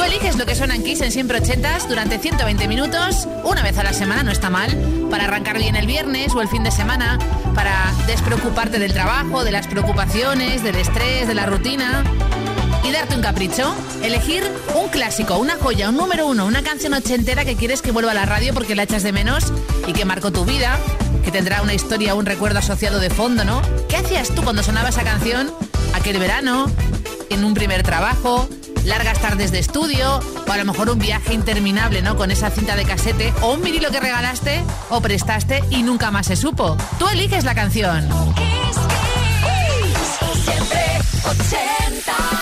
Tú eliges lo que suena en Kiss en siempre ochentas durante 120 minutos, una vez a la semana no está mal, para arrancar bien el viernes o el fin de semana, para despreocuparte del trabajo, de las preocupaciones, del estrés, de la rutina y darte un capricho. Elegir un clásico, una joya, un número uno, una canción ochentera que quieres que vuelva a la radio porque la echas de menos y que marcó tu vida que tendrá una historia, un recuerdo asociado de fondo, ¿no? ¿Qué hacías tú cuando sonaba esa canción aquel verano, en un primer trabajo, largas tardes de estudio, o a lo mejor un viaje interminable, ¿no? Con esa cinta de casete, o un vinilo que regalaste o prestaste y nunca más se supo. Tú eliges la canción. Siempre 80.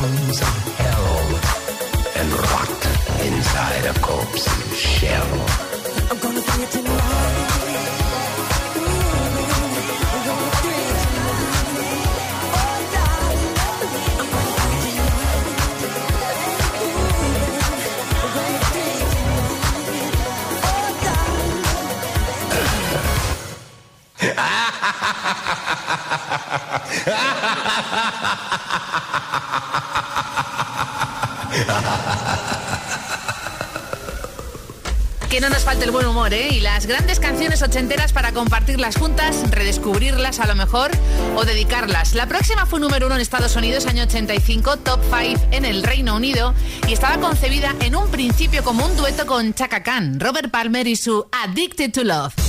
Vamos ¿eh? Y las grandes canciones ochenteras para compartirlas juntas, redescubrirlas a lo mejor o dedicarlas. La próxima fue número uno en Estados Unidos, año 85, top 5 en el Reino Unido y estaba concebida en un principio como un dueto con Chaka Khan, Robert Palmer y su Addicted to Love.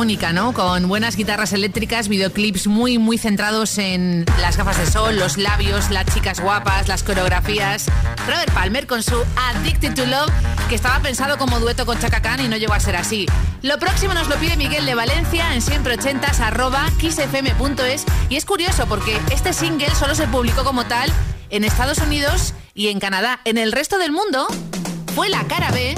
Única, ¿no? Con buenas guitarras eléctricas, videoclips muy, muy centrados en las gafas de sol, los labios, las chicas guapas, las coreografías. Robert Palmer con su Addicted to Love, que estaba pensado como dueto con Chaka y no llegó a ser así. Lo próximo nos lo pide Miguel de Valencia en siempre ochentas arroba kissfm.es y es curioso porque este single solo se publicó como tal en Estados Unidos y en Canadá. En el resto del mundo fue la cara B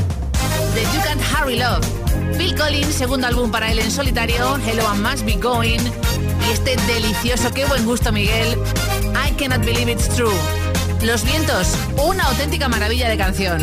de You Can't Hurry Love. Bill Collins, segundo álbum para él en solitario, Hello and Must Be Going, y este delicioso, qué buen gusto Miguel, I Cannot Believe It's True. Los vientos, una auténtica maravilla de canción.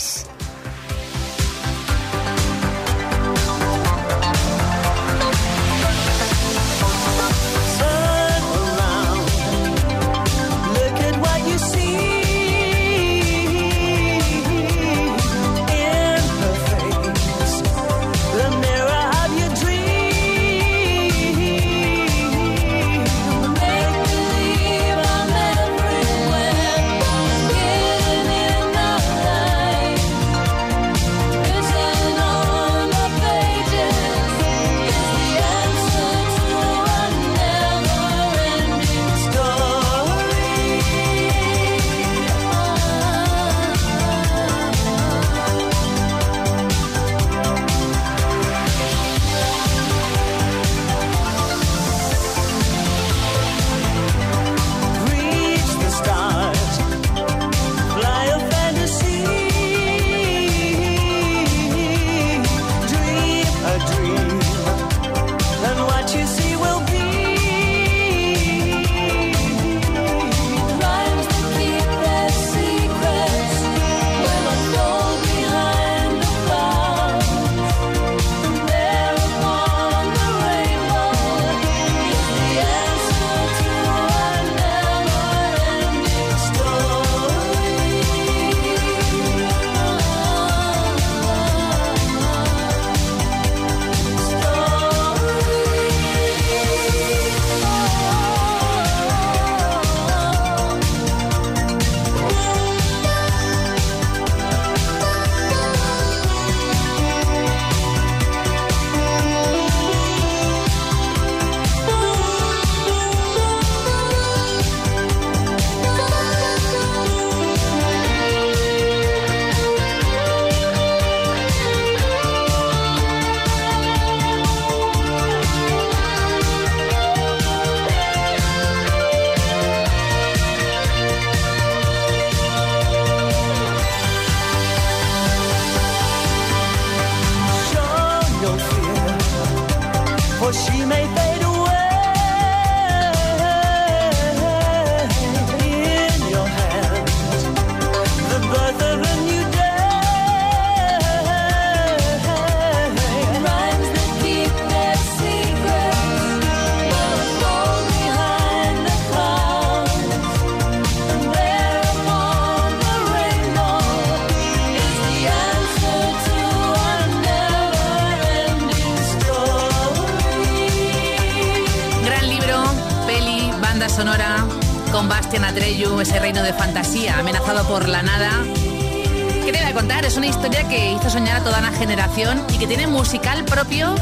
Y que tiene musical propio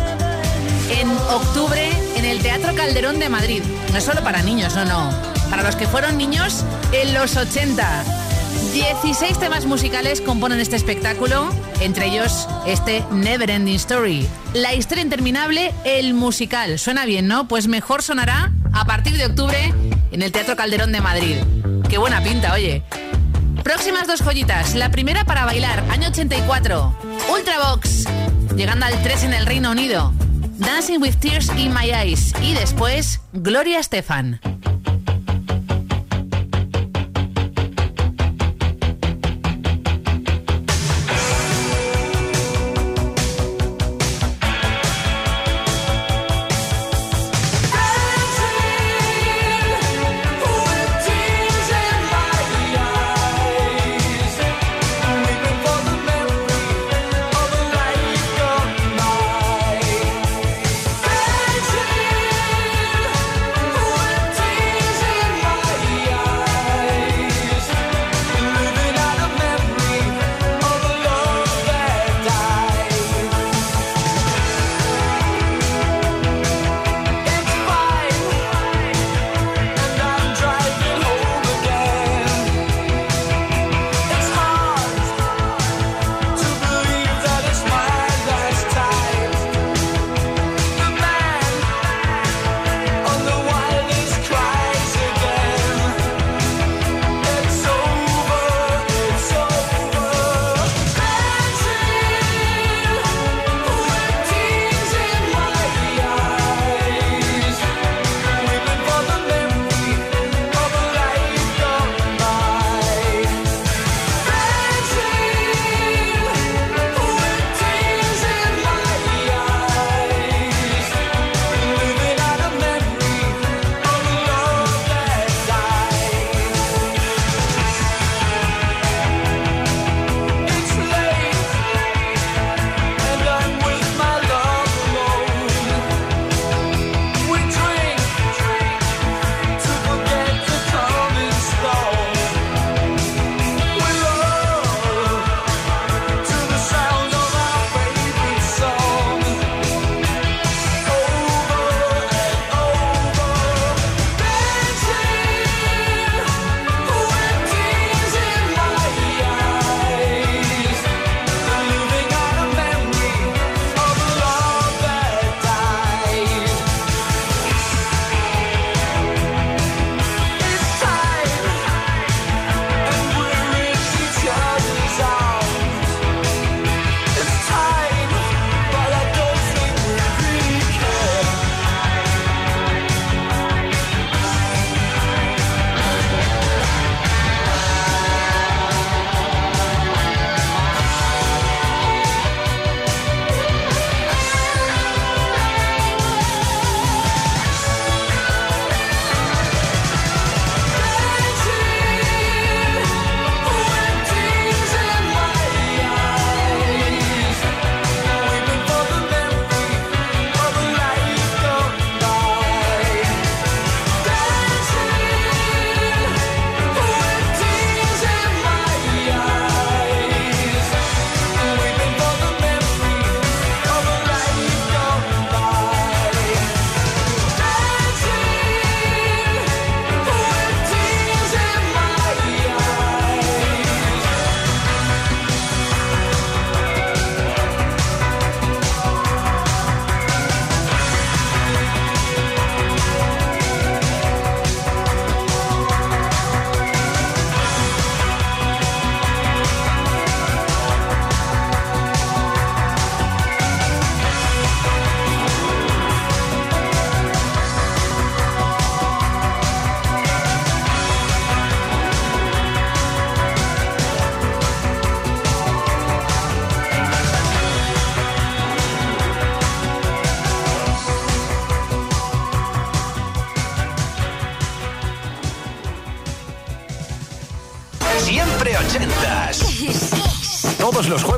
en octubre en el Teatro Calderón de Madrid. No es solo para niños, no, no. Para los que fueron niños en los 80. 16 temas musicales componen este espectáculo, entre ellos este Never Ending Story. La historia interminable, el musical. Suena bien, ¿no? Pues mejor sonará a partir de octubre en el Teatro Calderón de Madrid. Qué buena pinta, oye. Próximas dos joyitas. La primera para bailar, año 84. Ultravox, llegando al 3 en el Reino Unido. Dancing with Tears in My Eyes. Y después, Gloria Estefan.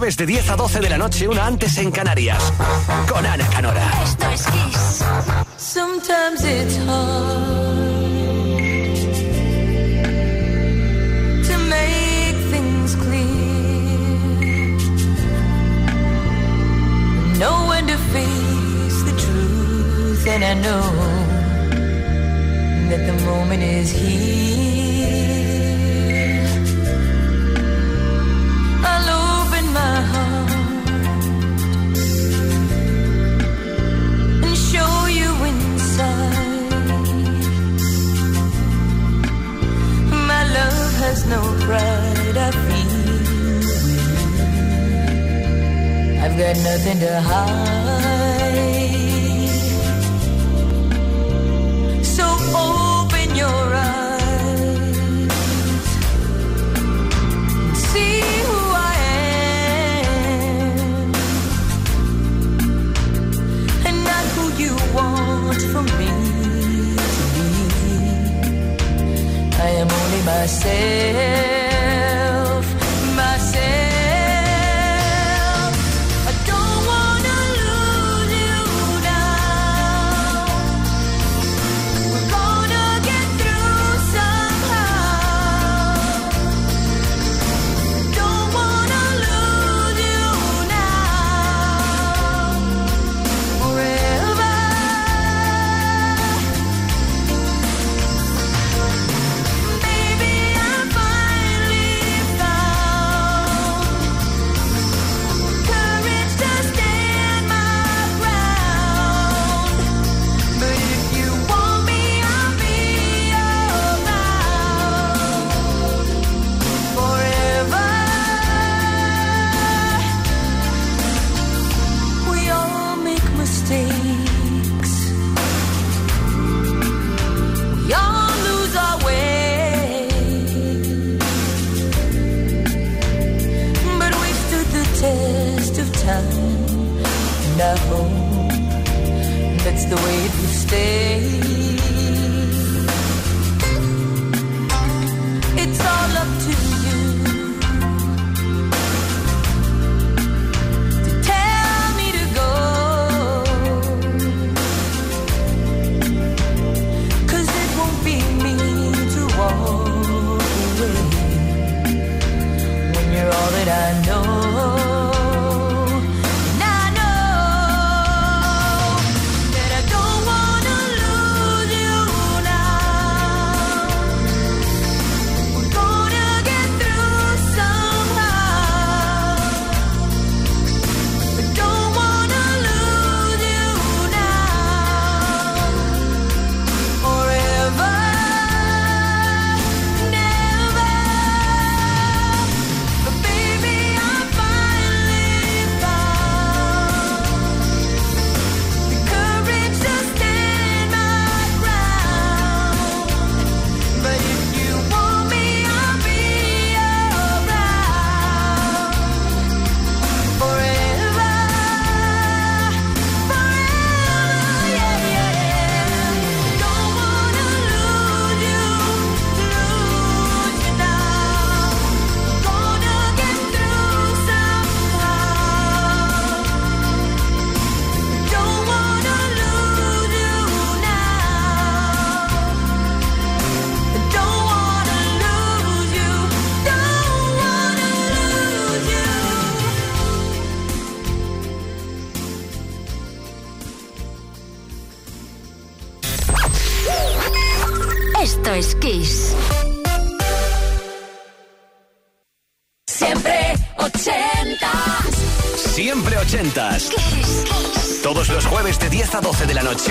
jueves de 10 a 12 de la noche, una antes en Canarias, con Ana Canora. Esto es Kiss. Sometimes it's hard to make things clear. No one to face the truth, and I know that the moment is here. has no pride I feel. I've got nothing to hide. So open your eyes See who I am. And not who you want from me. I am only myself.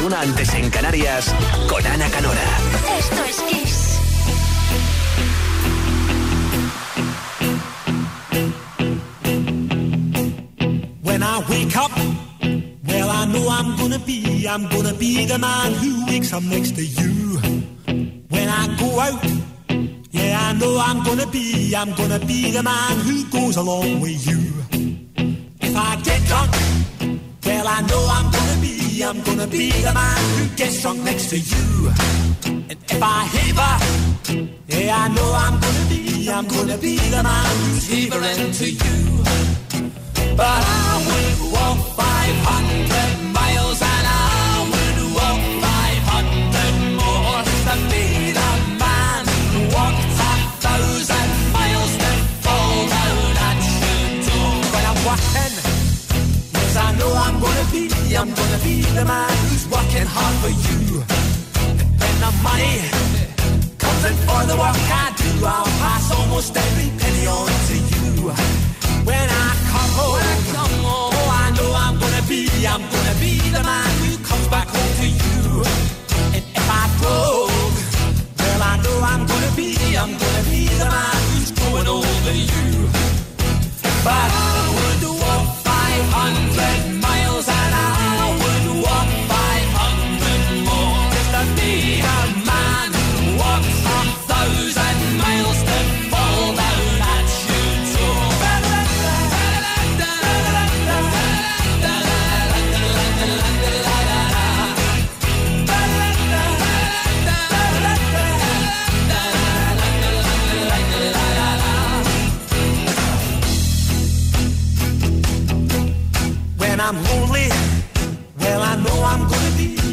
una antes en Canarias con Ana Canora. Esto es Kiss. When I wake up, well, I know I'm gonna be, I'm gonna be the man who wakes up next to you. When I go out, yeah, I know I'm gonna be, I'm gonna be the man who goes along with you. drunk next to you. And if I heaver, yeah, I know I'm gonna be, I'm gonna be the man who's heavering to you. But I will walk 500 hard for you. And the money comes in for the work I do, I'll pass almost every penny on to you. When I come oh, home, oh, I know I'm gonna be, I'm gonna be the man who comes back home to you.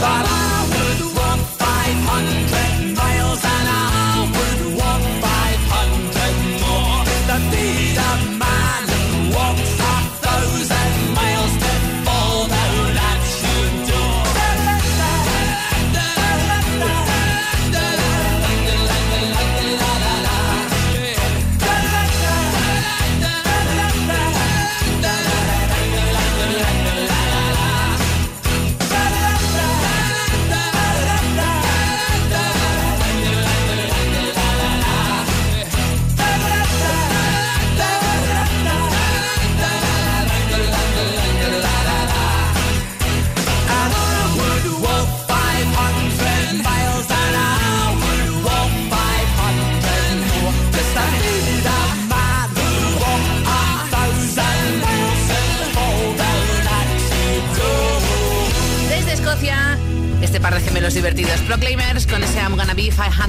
But I would walk 500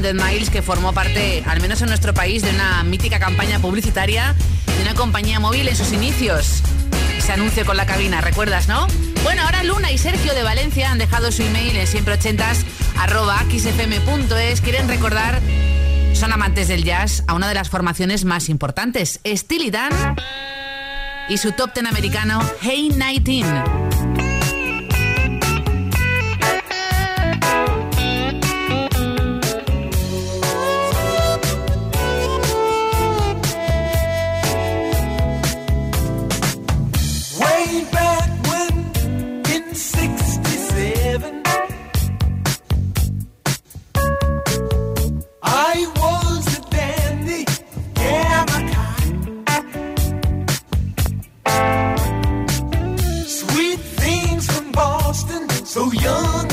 100 Miles, que formó parte, al menos en nuestro país, de una mítica campaña publicitaria de una compañía móvil en sus inicios. se anuncio con la cabina, ¿recuerdas, no? Bueno, ahora Luna y Sergio de Valencia han dejado su email en siempre 80 xfm.es. Quieren recordar, son amantes del jazz, a una de las formaciones más importantes, Steely Dan y su top ten americano, Hey 19. So young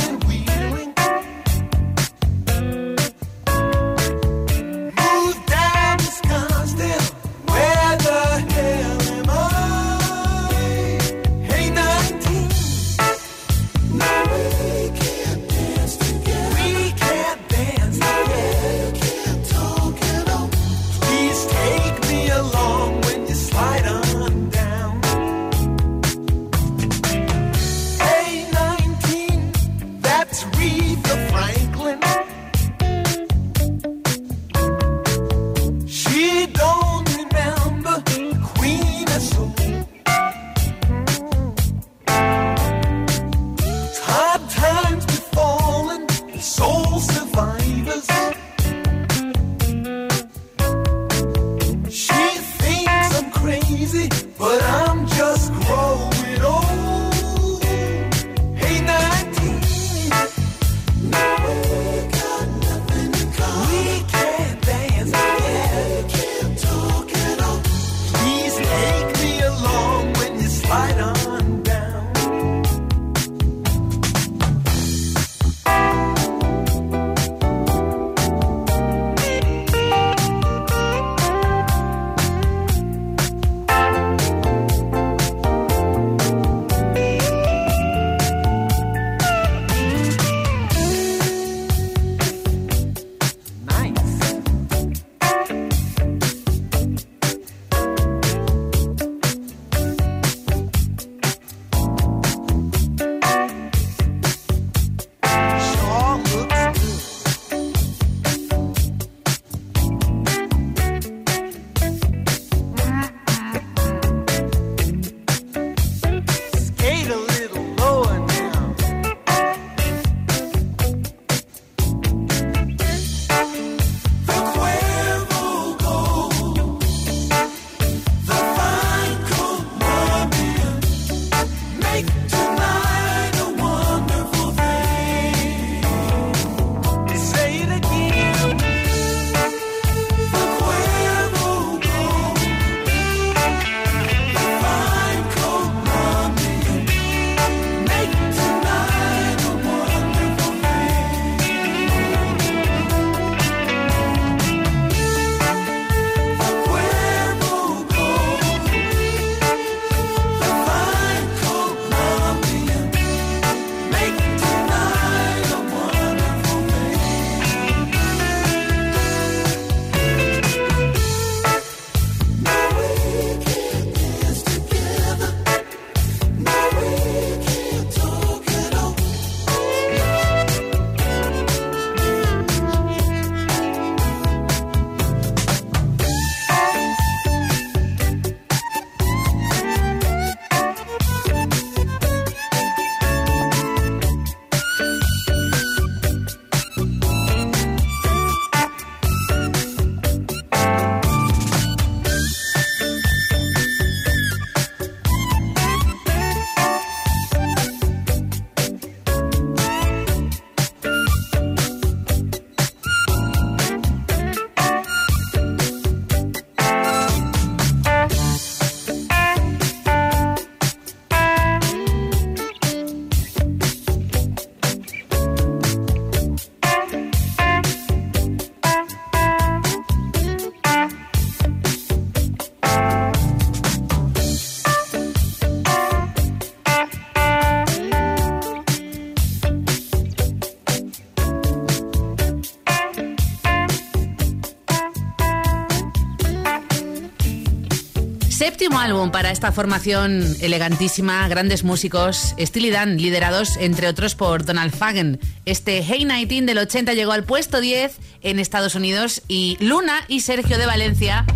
Álbum para esta formación elegantísima, grandes músicos, Steely Dan, liderados entre otros por Donald Fagen. Este Hey 19 del 80 llegó al puesto 10 en Estados Unidos y Luna y Sergio de Valencia,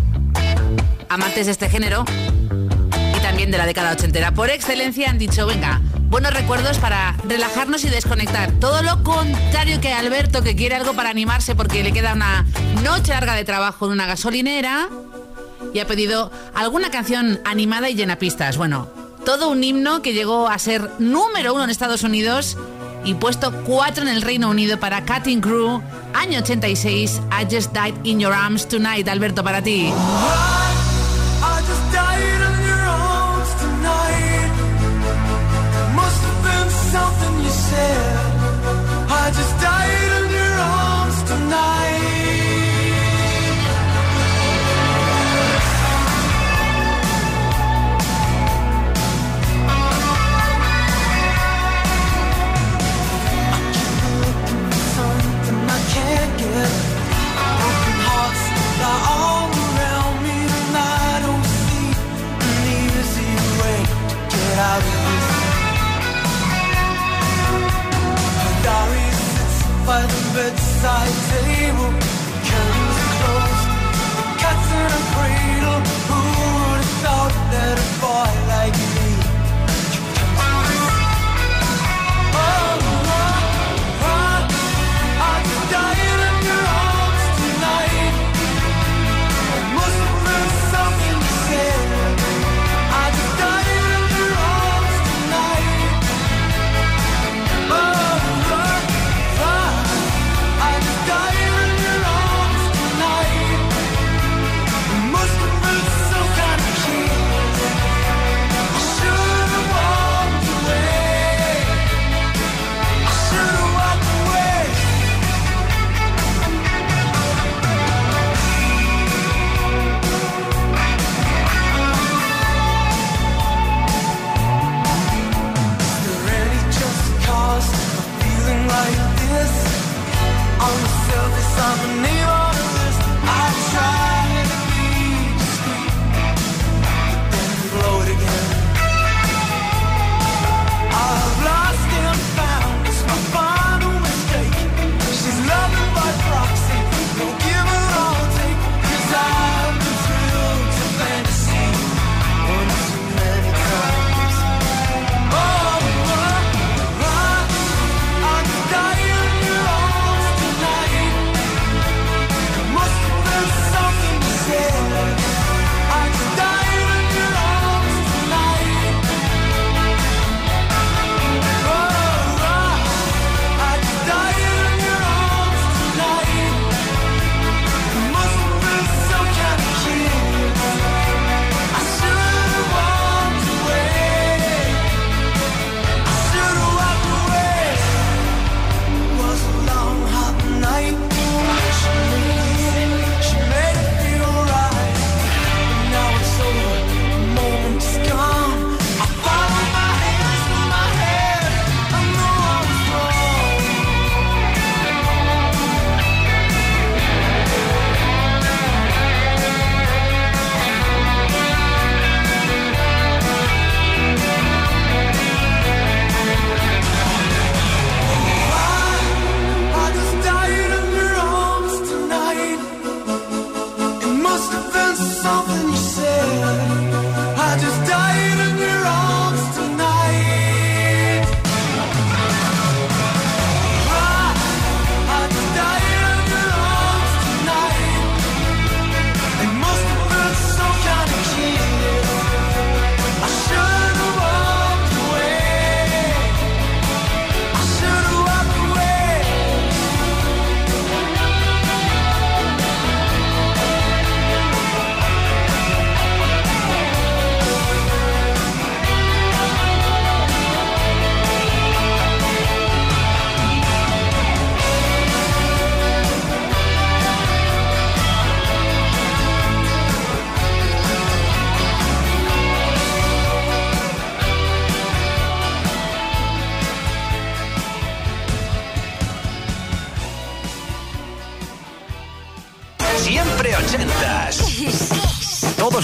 amantes de este género y también de la década ochentera, por excelencia han dicho, venga, buenos recuerdos para relajarnos y desconectar. Todo lo contrario que Alberto, que quiere algo para animarse porque le queda una noche larga de trabajo en una gasolinera y ha pedido alguna canción animada y llena pistas. Bueno, todo un himno que llegó a ser número uno en Estados Unidos y puesto cuatro en el Reino Unido para Cutting Crew, año 86, I Just Died in Your Arms Tonight, Alberto, para ti.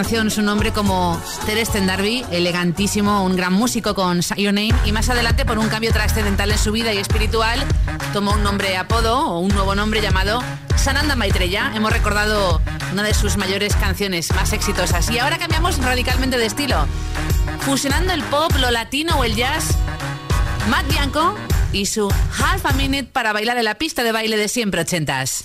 canción su nombre como Teresten Darby, elegantísimo, un gran músico con Your Name, y más adelante, por un cambio trascendental en su vida y espiritual, tomó un nombre apodo o un nuevo nombre llamado Sananda Maitreya. Hemos recordado una de sus mayores canciones más exitosas. Y ahora cambiamos radicalmente de estilo, fusionando el pop, lo latino o el jazz. Matt Bianco y su Half a Minute para bailar en la pista de baile de siempre ochentas.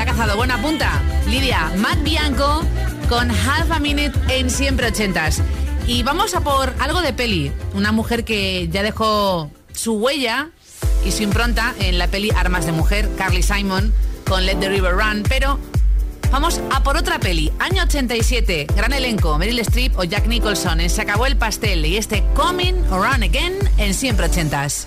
Ha cazado. Buena punta. Lidia, Matt Bianco con Half a Minute en siempre 80 Y vamos a por algo de peli. Una mujer que ya dejó su huella y su impronta en la peli Armas de Mujer, Carly Simon, con Let the River Run, pero Vamos a por otra peli. Año 87. Gran elenco. Meryl Streep o Jack Nicholson en Se acabó el pastel y este Coming Run Again en siempre ochentas.